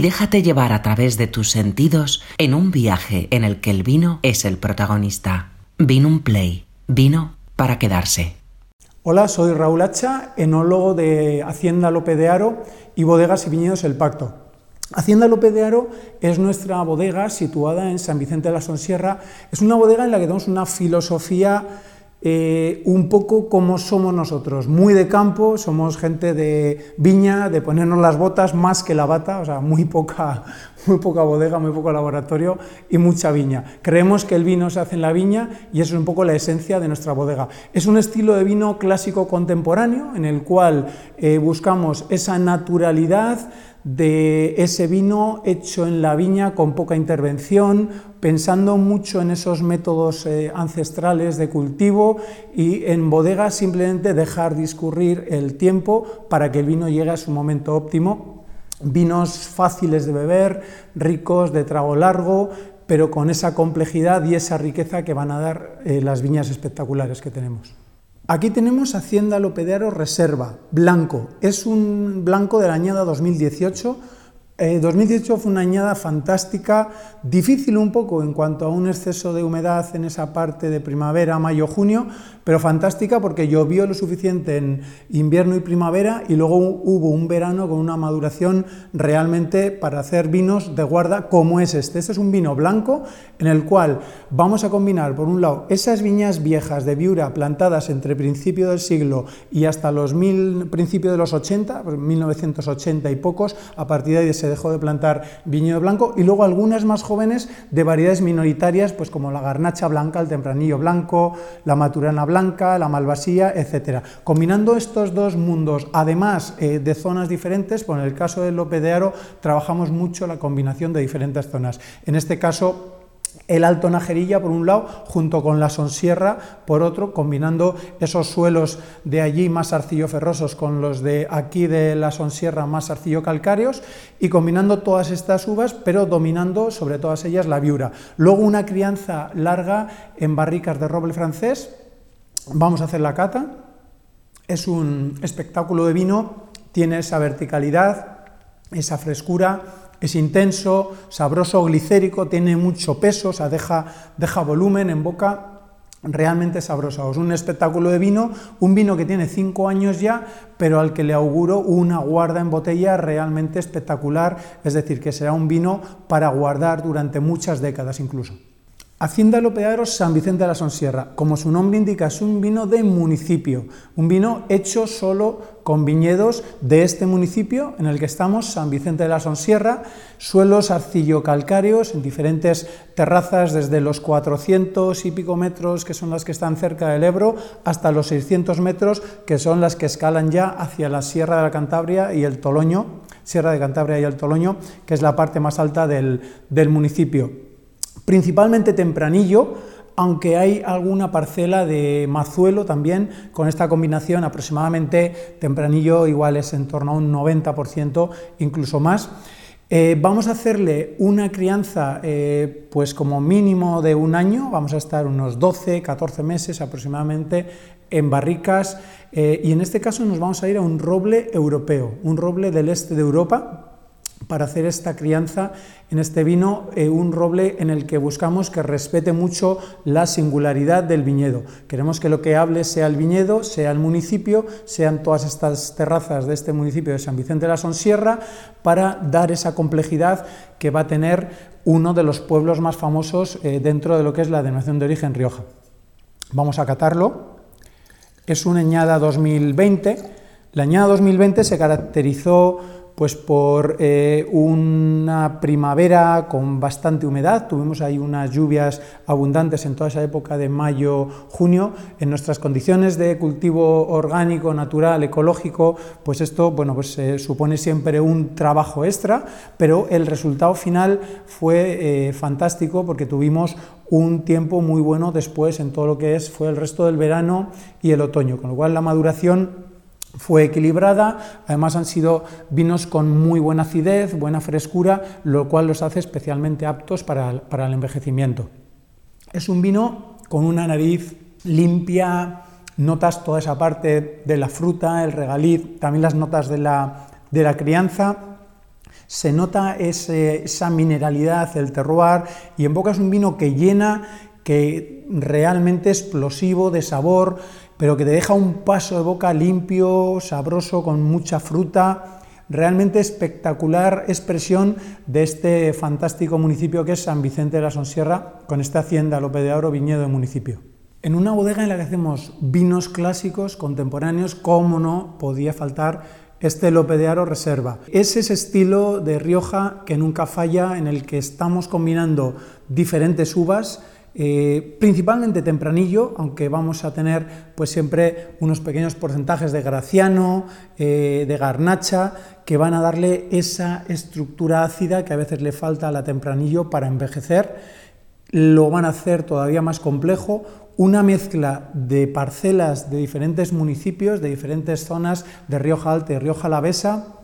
Déjate llevar a través de tus sentidos en un viaje en el que el vino es el protagonista. Vino un play. Vino para quedarse. Hola, soy Raúl Hacha, enólogo de Hacienda López de Aro y Bodegas y Viñedos El Pacto. Hacienda López de Aro es nuestra bodega situada en San Vicente de la Sonsierra. Es una bodega en la que tenemos una filosofía eh, un poco como somos nosotros, muy de campo, somos gente de viña, de ponernos las botas más que la bata, o sea, muy poca, muy poca bodega, muy poco laboratorio y mucha viña. Creemos que el vino se hace en la viña y eso es un poco la esencia de nuestra bodega. Es un estilo de vino clásico contemporáneo en el cual eh, buscamos esa naturalidad, de ese vino hecho en la viña con poca intervención, pensando mucho en esos métodos eh, ancestrales de cultivo y en bodegas simplemente dejar discurrir el tiempo para que el vino llegue a su momento óptimo. Vinos fáciles de beber, ricos, de trago largo, pero con esa complejidad y esa riqueza que van a dar eh, las viñas espectaculares que tenemos. Aquí tenemos Hacienda Lopedero Reserva, blanco. Es un blanco de la añada 2018 2018 eh, fue una añada fantástica, difícil un poco en cuanto a un exceso de humedad en esa parte de primavera, mayo, junio, pero fantástica porque llovió lo suficiente en invierno y primavera y luego hubo un verano con una maduración realmente para hacer vinos de guarda como es este. Este es un vino blanco en el cual vamos a combinar, por un lado, esas viñas viejas de Viura plantadas entre principio del siglo y hasta los mil, principio de los 80, 1980 pues y pocos, a partir de ahí dejó de plantar viñedo blanco, y luego algunas más jóvenes de variedades minoritarias, pues como la garnacha blanca, el tempranillo blanco, la maturana blanca, la malvasía, etcétera. Combinando estos dos mundos, además eh, de zonas diferentes, pues en el caso del Lope de Aro trabajamos mucho la combinación de diferentes zonas. En este caso, el Alto Najerilla por un lado, junto con la Sonsierra por otro, combinando esos suelos de allí más arcillo-ferrosos con los de aquí de la Sonsierra más arcillo-calcáreos y combinando todas estas uvas, pero dominando sobre todas ellas la viura. Luego una crianza larga en barricas de roble francés. Vamos a hacer la cata. Es un espectáculo de vino, tiene esa verticalidad, esa frescura, es intenso, sabroso, glicérico, tiene mucho peso, o sea, deja, deja volumen en boca, realmente sabroso. Es un espectáculo de vino, un vino que tiene cinco años ya, pero al que le auguro una guarda en botella realmente espectacular, es decir, que será un vino para guardar durante muchas décadas incluso. Hacienda Lopearo San Vicente de la Sonsierra, como su nombre indica, es un vino de municipio, un vino hecho solo con viñedos de este municipio en el que estamos, San Vicente de la Sonsierra, suelos arcillo-calcáreos en diferentes terrazas desde los 400 y pico metros, que son las que están cerca del Ebro, hasta los 600 metros, que son las que escalan ya hacia la Sierra de la Cantabria y el Toloño, Sierra de Cantabria y el Toloño, que es la parte más alta del municipio principalmente tempranillo, aunque hay alguna parcela de mazuelo también, con esta combinación aproximadamente tempranillo igual es en torno a un 90%, incluso más. Eh, vamos a hacerle una crianza eh, pues como mínimo de un año, vamos a estar unos 12, 14 meses aproximadamente en barricas. Eh, y en este caso nos vamos a ir a un roble europeo, un roble del este de Europa, para hacer esta crianza en este vino, eh, un roble en el que buscamos que respete mucho la singularidad del viñedo. Queremos que lo que hable sea el viñedo, sea el municipio, sean todas estas terrazas de este municipio de San Vicente de la Sonsierra, para dar esa complejidad que va a tener uno de los pueblos más famosos eh, dentro de lo que es la denominación de origen Rioja. Vamos a catarlo. Es una añada 2020. La añada 2020 se caracterizó pues por eh, una primavera con bastante humedad, tuvimos ahí unas lluvias abundantes en toda esa época de mayo, junio, en nuestras condiciones de cultivo orgánico, natural, ecológico, pues esto, bueno, pues supone siempre un trabajo extra, pero el resultado final fue eh, fantástico porque tuvimos un tiempo muy bueno después en todo lo que es, fue el resto del verano y el otoño, con lo cual la maduración fue equilibrada, además han sido vinos con muy buena acidez, buena frescura, lo cual los hace especialmente aptos para el, envejecimiento. Es un vino con una nariz limpia, notas toda esa parte de la fruta, el regaliz, también las notas de la, de la crianza. se nota esa mineralidad, el terroir, y en boca es un vino que llena, que realmente explosivo de sabor, pero que te deja un paso de boca limpio, sabroso, con mucha fruta, realmente espectacular expresión de este fantástico municipio que es San Vicente de la Sonsierra, con esta hacienda Lope de Oro, viñedo de municipio. En una bodega en la que hacemos vinos clásicos, contemporáneos, cómo no podía faltar este Lope de Aro Reserva. Es ese estilo de Rioja que nunca falla, en el que estamos combinando diferentes uvas, eh, principalmente tempranillo, aunque vamos a tener pues siempre unos pequeños porcentajes de graciano, eh, de garnacha, que van a darle esa estructura ácida que a veces le falta a la tempranillo para envejecer. Lo van a hacer todavía más complejo, una mezcla de parcelas de diferentes municipios, de diferentes zonas de Rioja Alta y Rioja Alavesa,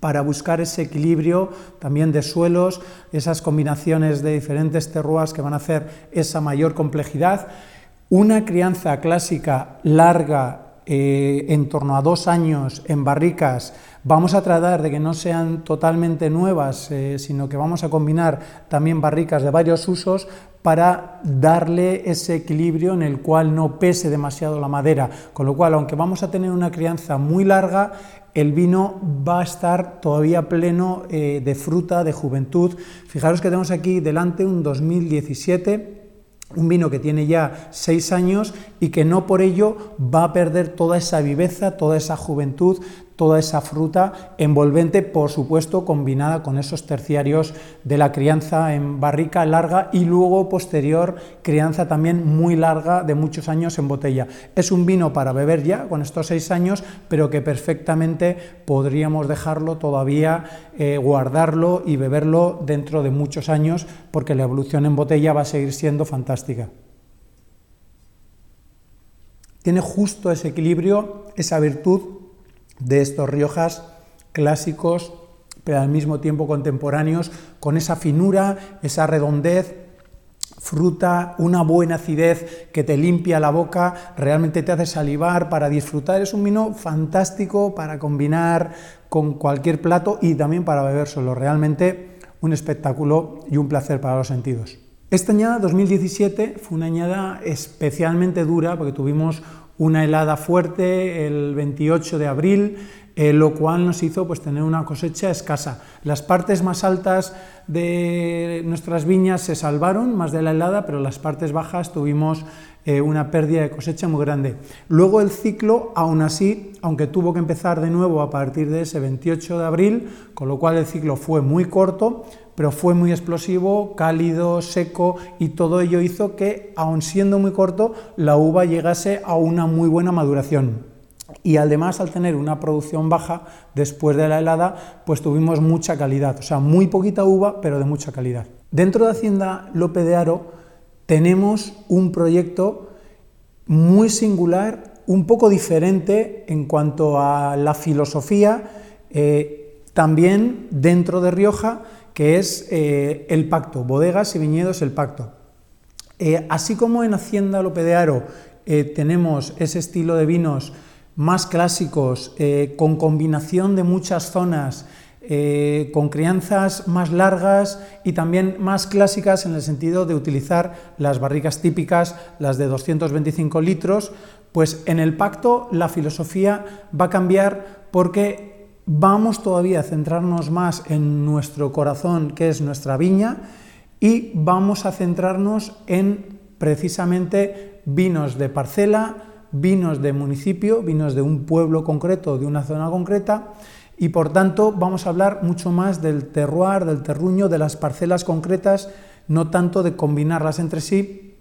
para buscar ese equilibrio también de suelos, esas combinaciones de diferentes terroirs que van a hacer esa mayor complejidad. Una crianza clásica larga, eh, en torno a dos años en barricas, vamos a tratar de que no sean totalmente nuevas, eh, sino que vamos a combinar también barricas de varios usos para darle ese equilibrio en el cual no pese demasiado la madera. Con lo cual, aunque vamos a tener una crianza muy larga, el vino va a estar todavía pleno eh, de fruta, de juventud. Fijaros que tenemos aquí delante un 2017 un vino que tiene ya seis años y que no por ello va a perder toda esa viveza, toda esa juventud, toda esa fruta envolvente, por supuesto, combinada con esos terciarios de la crianza en barrica larga y luego posterior crianza también muy larga de muchos años en botella. Es un vino para beber ya con estos seis años, pero que perfectamente podríamos dejarlo todavía, eh, guardarlo y beberlo dentro de muchos años, porque la evolución en botella va a seguir siendo fantástica. Tiene justo ese equilibrio, esa virtud de estos Riojas clásicos, pero al mismo tiempo contemporáneos, con esa finura, esa redondez, fruta, una buena acidez que te limpia la boca, realmente te hace salivar para disfrutar. Es un vino fantástico para combinar con cualquier plato y también para beber solo. Realmente un espectáculo y un placer para los sentidos. Esta añada 2017 fue una añada especialmente dura porque tuvimos una helada fuerte el 28 de abril, eh, lo cual nos hizo pues, tener una cosecha escasa. Las partes más altas de nuestras viñas se salvaron más de la helada, pero las partes bajas tuvimos eh, una pérdida de cosecha muy grande. Luego el ciclo, aún así, aunque tuvo que empezar de nuevo a partir de ese 28 de abril, con lo cual el ciclo fue muy corto, pero fue muy explosivo, cálido, seco y todo ello hizo que, aun siendo muy corto, la uva llegase a una muy buena maduración. Y además, al tener una producción baja después de la helada, pues tuvimos mucha calidad, o sea, muy poquita uva, pero de mucha calidad. Dentro de Hacienda Lope de Aro tenemos un proyecto muy singular, un poco diferente en cuanto a la filosofía, eh, también dentro de Rioja, que es eh, el pacto, bodegas y viñedos, el pacto. Eh, así como en Hacienda Lope de Aro eh, tenemos ese estilo de vinos más clásicos, con combinación de muchas zonas, con crianzas más largas y también más clásicas en el sentido de utilizar las barricas típicas, las de 225 litros, pues en el pacto la filosofía va a cambiar porque vamos todavía a centrarnos más en nuestro corazón, que es nuestra viña, y vamos a centrarnos en precisamente vinos de parcela, vinos de municipio, vinos de un pueblo concreto, de una zona concreta, y por tanto vamos a hablar mucho más del terroir, del terruño, de las parcelas concretas, no tanto de combinarlas entre sí.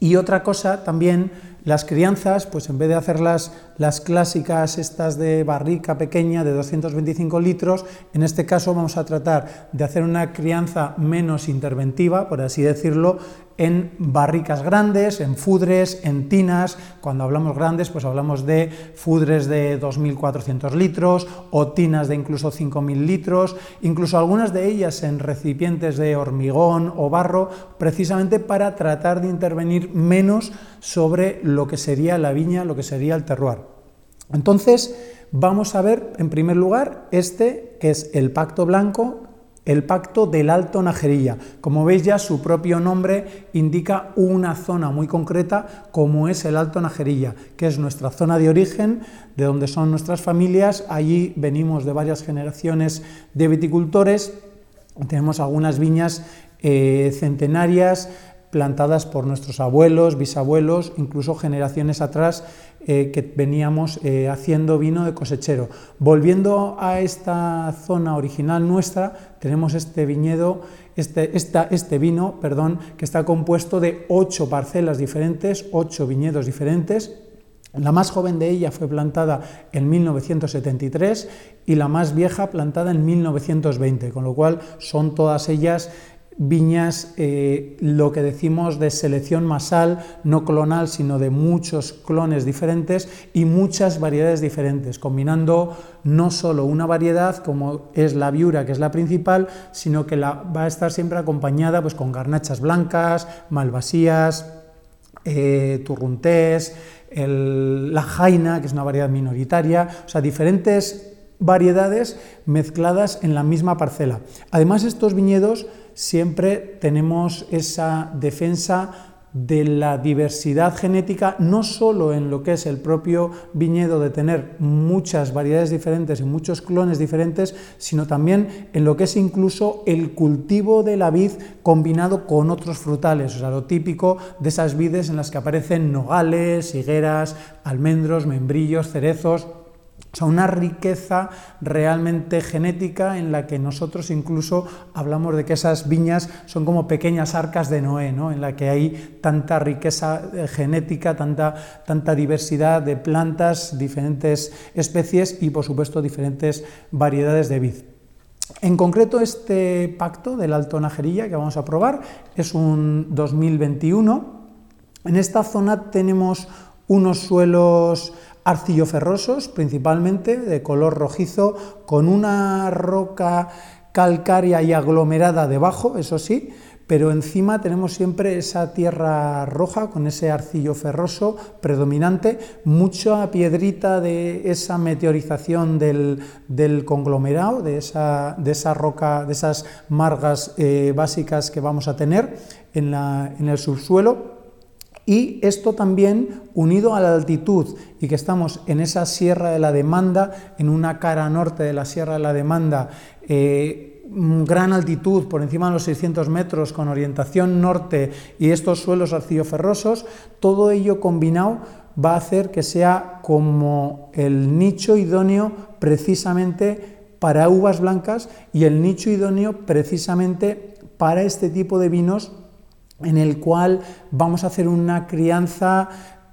Y otra cosa también las crianzas, pues en vez de hacerlas las clásicas estas de barrica pequeña de 225 litros, en este caso vamos a tratar de hacer una crianza menos interventiva, por así decirlo, en barricas grandes, en fudres, en tinas. Cuando hablamos grandes, pues hablamos de fudres de 2.400 litros o tinas de incluso 5.000 litros, incluso algunas de ellas en recipientes de hormigón o barro, precisamente para tratar de intervenir menos sobre lo que sería la viña, lo que sería el terroir. Entonces, vamos a ver en primer lugar este que es el pacto blanco, el pacto del Alto Najerilla. Como veis ya su propio nombre indica una zona muy concreta como es el Alto Najerilla, que es nuestra zona de origen, de donde son nuestras familias. Allí venimos de varias generaciones de viticultores, tenemos algunas viñas eh, centenarias, plantadas por nuestros abuelos, bisabuelos, incluso generaciones atrás eh, que veníamos eh, haciendo vino de cosechero. Volviendo a esta zona original nuestra, tenemos este viñedo, este, este vino, perdón, que está compuesto de ocho parcelas diferentes, ocho viñedos diferentes. La más joven de ella fue plantada en 1973 y la más vieja plantada en 1920, con lo cual son todas ellas viñas, eh, lo que decimos de selección masal, no clonal, sino de muchos clones diferentes y muchas variedades diferentes, combinando no solo una variedad como es la viura, que es la principal, sino que la, va a estar siempre acompañada pues, con garnachas blancas, malvasías, eh, turruntés, la jaina, que es una variedad minoritaria, o sea, diferentes variedades mezcladas en la misma parcela. Además, estos viñedos siempre tenemos esa defensa de la diversidad genética, no solo en lo que es el propio viñedo de tener muchas variedades diferentes y muchos clones diferentes, sino también en lo que es incluso el cultivo de la vid combinado con otros frutales, o sea, lo típico de esas vides en las que aparecen nogales, higueras, almendros, membrillos, cerezos, o sea, una riqueza realmente genética en la que nosotros incluso hablamos de que esas viñas son como pequeñas arcas de Noé, ¿no? en la que hay tanta riqueza eh, genética, tanta, tanta diversidad de plantas, diferentes especies y por supuesto diferentes variedades de vid. En concreto, este pacto del Alto Najerilla que vamos a probar es un 2021. En esta zona tenemos unos suelos arcilloferrosos, principalmente de color rojizo, con una roca calcárea y aglomerada debajo, eso sí, pero encima tenemos siempre esa tierra roja con ese arcillo ferroso predominante, mucha piedrita de esa meteorización del, conglomerado, de esa, de esa, roca, de esas margas eh, básicas que vamos a tener en, en el subsuelo y esto también, unido a la altitud y que estamos en esa Sierra de la Demanda, en una cara norte de la Sierra de la Demanda, eh, gran altitud, por encima de los 600 metros, con orientación norte y estos suelos arcilloferrosos, todo ello combinado va a hacer que sea como el nicho idóneo precisamente para uvas blancas y el nicho idóneo precisamente para este tipo de vinos en el cual vamos a hacer una crianza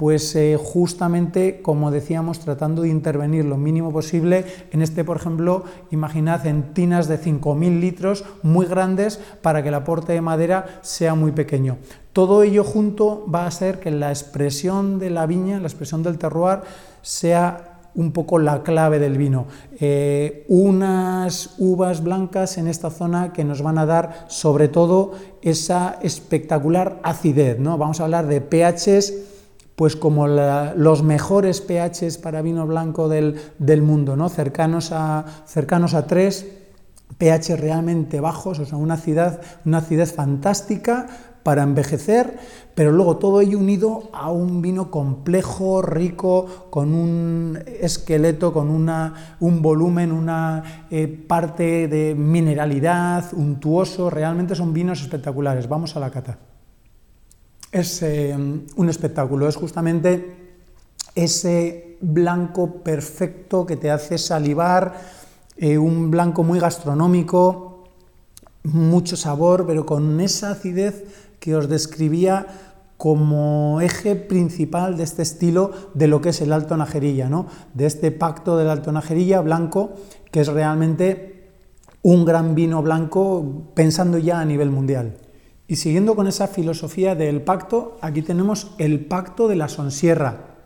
pues eh, justamente, como decíamos, tratando de intervenir lo mínimo posible. En este, por ejemplo, imaginad en tinas de 5.000 litros muy grandes para que el aporte de madera sea muy pequeño. Todo ello junto va a hacer que la expresión de la viña, la expresión del terroir, sea un poco la clave del vino. Eh, unas uvas blancas en esta zona que nos van a dar sobre todo esa espectacular acidez. ¿no? Vamos a hablar de pHs pues como los mejores pHs para vino blanco del, mundo, ¿no? cercanos, a, cercanos a 3, pH realmente bajos, o sea, una acidez, una acidez fantástica, para envejecer, pero luego todo ello unido a un vino complejo, rico, con un esqueleto, con una, un volumen, una eh, parte de mineralidad, untuoso, realmente son vinos espectaculares. Vamos a la cata. Es eh, un espectáculo, es justamente ese blanco perfecto que te hace salivar, eh, un blanco muy gastronómico, mucho sabor, pero con esa acidez que os describía como eje principal de este estilo de lo que es el Alto Najerilla, ¿no? de este pacto del Alto Najerilla blanco, que es realmente un gran vino blanco pensando ya a nivel mundial. Y siguiendo con esa filosofía del pacto, aquí tenemos el pacto de la Sonsierra.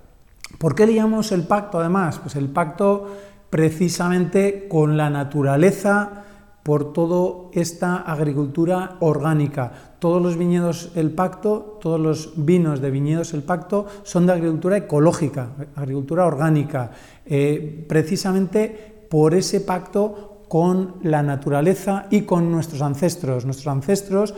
¿Por qué le llamamos el pacto además? Pues el pacto precisamente con la naturaleza por toda esta agricultura orgánica. Todos los viñedos El Pacto, todos los vinos de viñedos El Pacto son de agricultura ecológica, agricultura orgánica, eh, precisamente por ese pacto con la naturaleza y con nuestros ancestros. Nuestros ancestros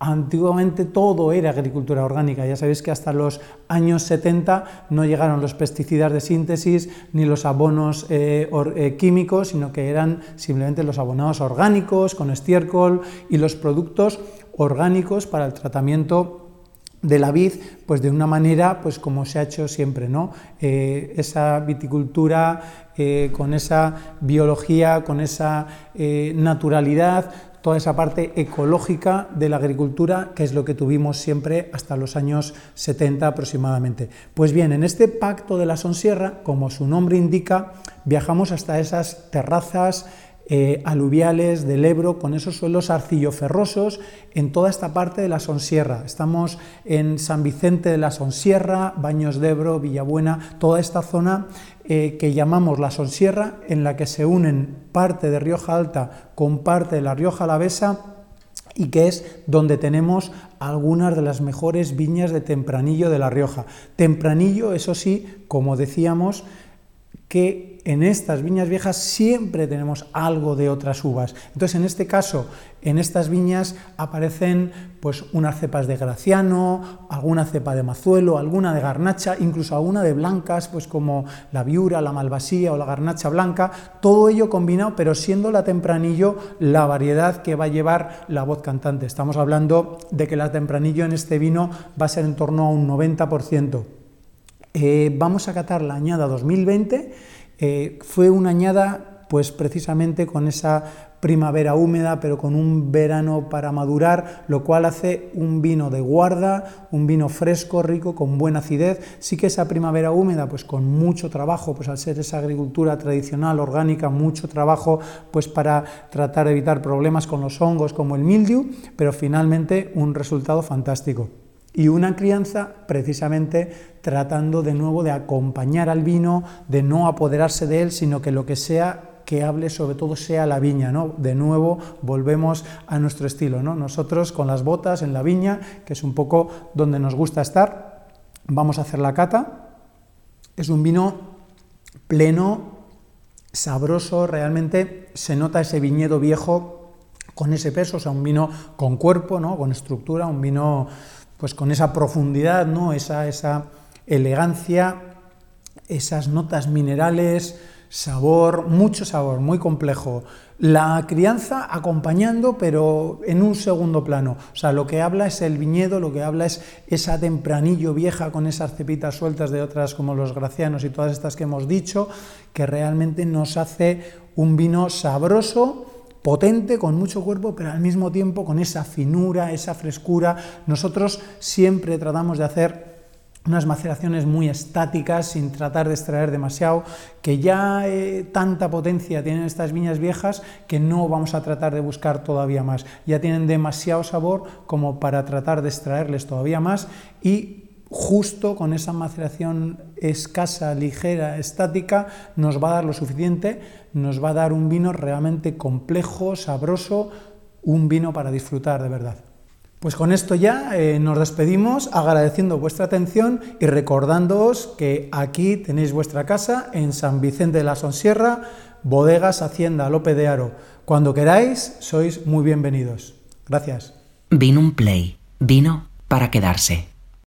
Antiguamente todo era agricultura orgánica, ya sabéis que hasta los años 70 no llegaron los pesticidas de síntesis ni los abonos eh, eh, químicos, sino que eran simplemente los abonados orgánicos con estiércol y los productos orgánicos para el tratamiento de la vid, pues de una manera, pues como se ha hecho siempre, ¿no? Eh, esa viticultura con esa biología, con esa naturalidad, toda esa parte ecológica de la agricultura, que es lo que tuvimos siempre hasta los años 70 aproximadamente. Pues bien, en este pacto de la Sonsierra, como su nombre indica, viajamos hasta esas terrazas eh, aluviales del Ebro con esos suelos arcilloferrosos en toda esta parte de la Sonsierra. Estamos en San Vicente de la Sonsierra, Baños de Ebro, Villabuena, toda esta zona eh, que llamamos la Sonsierra, en la que se unen parte de Rioja Alta con parte de la Rioja Alavesa y que es donde tenemos algunas de las mejores viñas de tempranillo de La Rioja. Tempranillo, eso sí, como decíamos, que en estas viñas viejas siempre tenemos algo de otras uvas. Entonces, en este caso, en estas viñas aparecen pues unas cepas de graciano, alguna cepa de mazuelo, alguna de garnacha, incluso alguna de blancas, pues como la viura, la malvasía o la garnacha blanca, todo ello combinado, pero siendo la tempranillo la variedad que va a llevar la voz cantante. Estamos hablando de que la tempranillo en este vino va a ser en torno a un 90%. Eh, vamos a catar la añada 2020 eh, fue una añada, pues precisamente con esa primavera húmeda, pero con un verano para madurar, lo cual hace un vino de guarda, un vino fresco, rico, con buena acidez. Sí que esa primavera húmeda, pues con mucho trabajo, pues al ser esa agricultura tradicional, orgánica, mucho trabajo, pues para tratar de evitar problemas con los hongos como el mildew, pero finalmente un resultado fantástico y una crianza precisamente tratando de nuevo de acompañar al vino, de no apoderarse de él, sino que lo que sea que hable sobre todo sea la viña, ¿no? De nuevo volvemos a nuestro estilo, ¿no? Nosotros con las botas en la viña, que es un poco donde nos gusta estar, vamos a hacer la cata. Es un vino pleno, sabroso, realmente se nota ese viñedo viejo con ese peso, o sea, un vino con cuerpo, ¿no? Con estructura, un vino pues con esa profundidad, ¿no? esa, esa elegancia, esas notas minerales, sabor, mucho sabor, muy complejo. La crianza acompañando, pero en un segundo plano. O sea, lo que habla es el viñedo, lo que habla es esa tempranillo vieja con esas cepitas sueltas de otras como los gracianos y todas estas que hemos dicho, que realmente nos hace un vino sabroso potente, con mucho cuerpo, pero al mismo tiempo con esa finura, esa frescura. Nosotros siempre tratamos de hacer unas maceraciones muy estáticas, sin tratar de extraer demasiado, que ya eh, tanta potencia tienen estas viñas viejas que no vamos a tratar de buscar todavía más. Ya tienen demasiado sabor como para tratar de extraerles todavía más y justo con esa maceración escasa, ligera, estática, nos va a dar lo suficiente, nos va a dar un vino realmente complejo, sabroso, un vino para disfrutar de verdad. Pues con esto ya eh, nos despedimos agradeciendo vuestra atención y recordándoos que aquí tenéis vuestra casa en San Vicente de la Sonsierra, Bodegas Hacienda Lope de Aro. Cuando queráis, sois muy bienvenidos. Gracias. Vino un play, vino para quedarse.